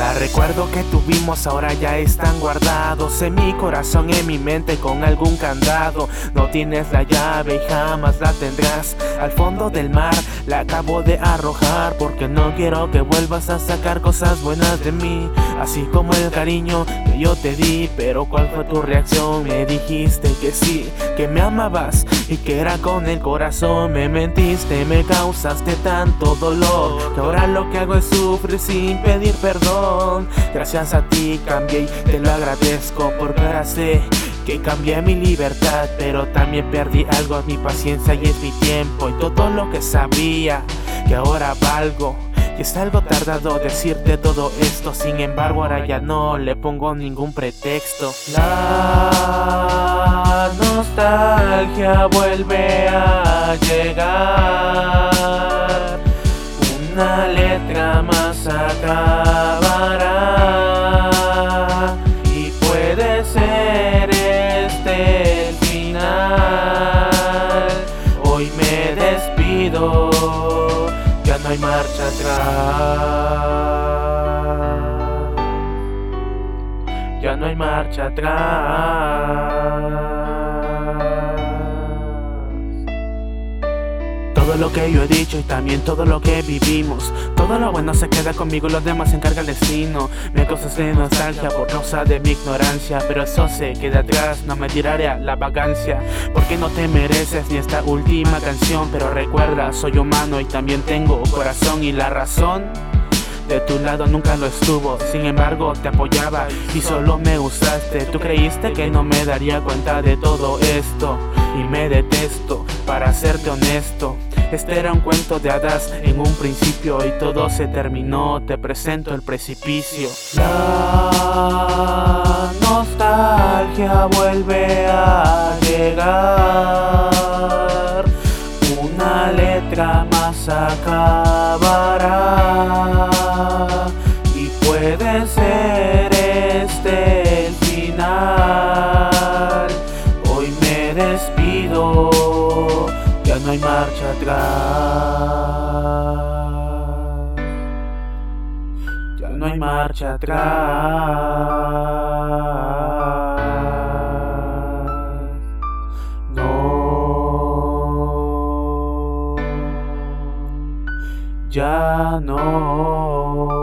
bye. Recuerdo que tuvimos ahora ya están guardados en mi corazón, en mi mente con algún candado. No tienes la llave y jamás la tendrás. Al fondo del mar la acabo de arrojar porque no quiero que vuelvas a sacar cosas buenas de mí. Así como el cariño que yo te di, pero ¿cuál fue tu reacción? Me dijiste que sí, que me amabas y que era con el corazón. Me mentiste, me causaste tanto dolor que ahora lo que hago es sufrir sin pedir perdón. Gracias a ti cambié y te lo agradezco porque ahora sé que cambié mi libertad, pero también perdí algo, mi paciencia y es mi tiempo y todo lo que sabía que ahora valgo. Y es algo tardado decirte todo esto, sin embargo ahora ya no le pongo ningún pretexto. La nostalgia vuelve a llegar, una letra más acabará hay marcha atrás. Ya no hay marcha atrás. Lo que yo he dicho y también todo lo que vivimos. Todo lo bueno se queda conmigo, los demás se encarga el destino. Me causas de nostalgia por causa de mi ignorancia. Pero eso se queda atrás, no me tiraré a la vacancia. Porque no te mereces ni esta última canción. Pero recuerda, soy humano y también tengo corazón y la razón. De tu lado nunca lo estuvo, sin embargo te apoyaba y solo me gustaste. Tú creíste que no me daría cuenta de todo esto y me detesto, para serte honesto. Este era un cuento de hadas en un principio y todo se terminó. Te presento el precipicio. La nostalgia vuelve a llegar. Una letra más acabará. Y puede ser este el final. Hoy me despido ya no hay marcha atrás. Ya no hay marcha atrás. No. Ya no.